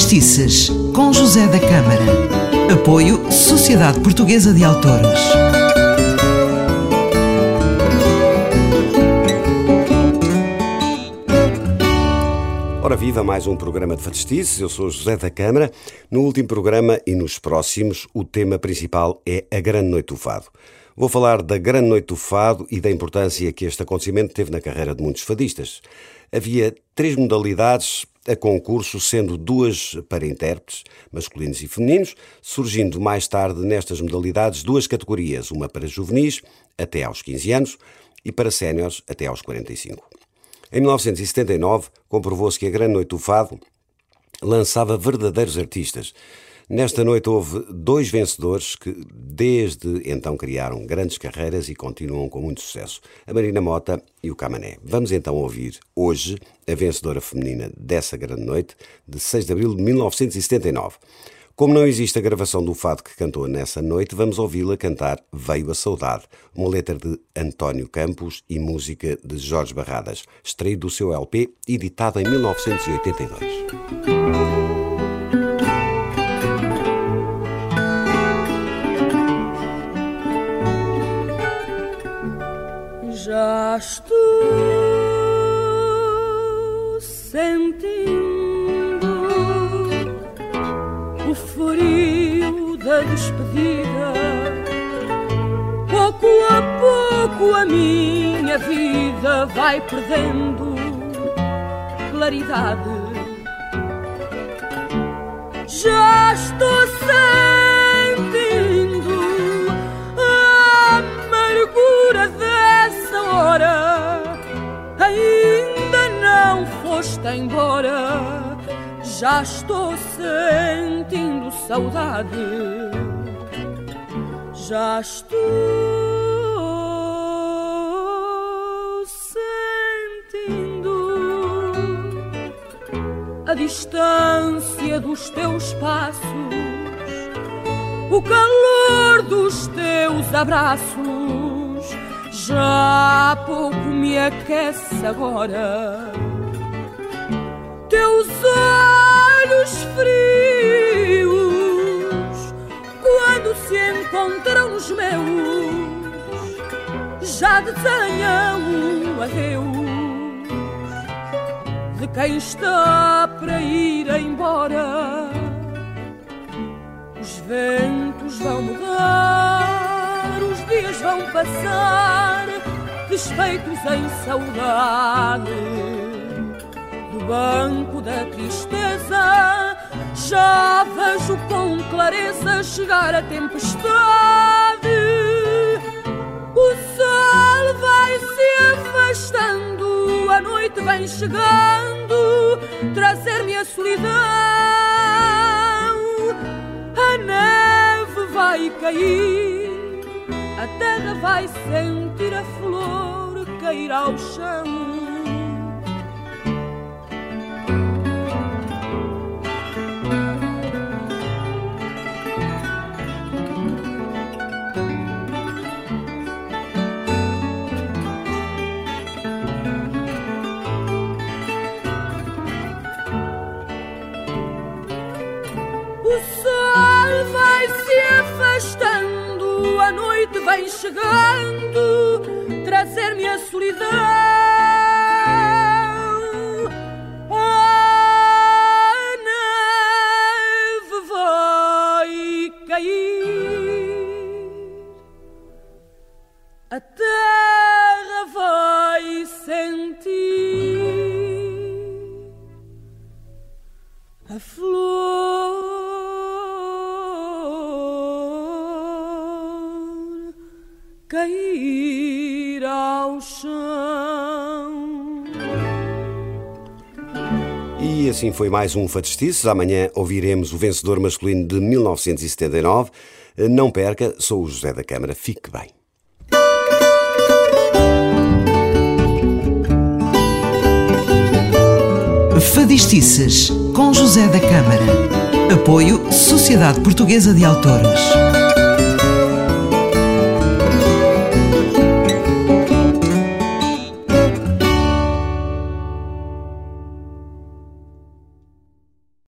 Fadistices, com José da Câmara. Apoio Sociedade Portuguesa de Autores. Ora viva mais um programa de Fadistices, eu sou José da Câmara. No último programa e nos próximos, o tema principal é a Grande Noite do Fado. Vou falar da Grande Noite do Fado e da importância que este acontecimento teve na carreira de muitos fadistas. Havia três modalidades a concurso, sendo duas para intérpretes, masculinos e femininos, surgindo mais tarde nestas modalidades duas categorias, uma para juvenis, até aos 15 anos, e para séniores, até aos 45. Em 1979, comprovou-se que a Grande Noite do Fado lançava verdadeiros artistas, Nesta noite houve dois vencedores que, desde então, criaram grandes carreiras e continuam com muito sucesso: a Marina Mota e o Camané. Vamos então ouvir hoje a vencedora feminina dessa grande noite, de 6 de abril de 1979. Como não existe a gravação do fado que cantou nessa noite, vamos ouvi-la cantar Veio a Saudade, uma letra de António Campos e música de Jorge Barradas, extraído do seu LP, editado em 1982. Já estou sentindo o frio da despedida. Pouco a pouco a minha vida vai perdendo claridade. Já estou sentindo embora. Já estou sentindo saudade. Já estou sentindo a distância dos teus passos, o calor dos teus abraços. Já pouco me aquece agora. Olhos frios, quando se encontram nos meus, já desenham um adeus de quem está para ir embora. Os ventos vão mudar, os dias vão passar, desfeitos em saudade. Banco da tristeza, já vejo com clareza chegar a tempestade. O sol vai se afastando, a noite vem chegando, trazer-me a solidão. A neve vai cair, a terra vai sentir a flor cair ao chão. Afastando, a noite vem chegando, trazer-me a solidão. Cair ao chão. E assim foi mais um Fadistices. Amanhã ouviremos o vencedor masculino de 1979. Não perca, sou o José da Câmara. Fique bem. Fadistices, com José da Câmara. Apoio Sociedade Portuguesa de Autores.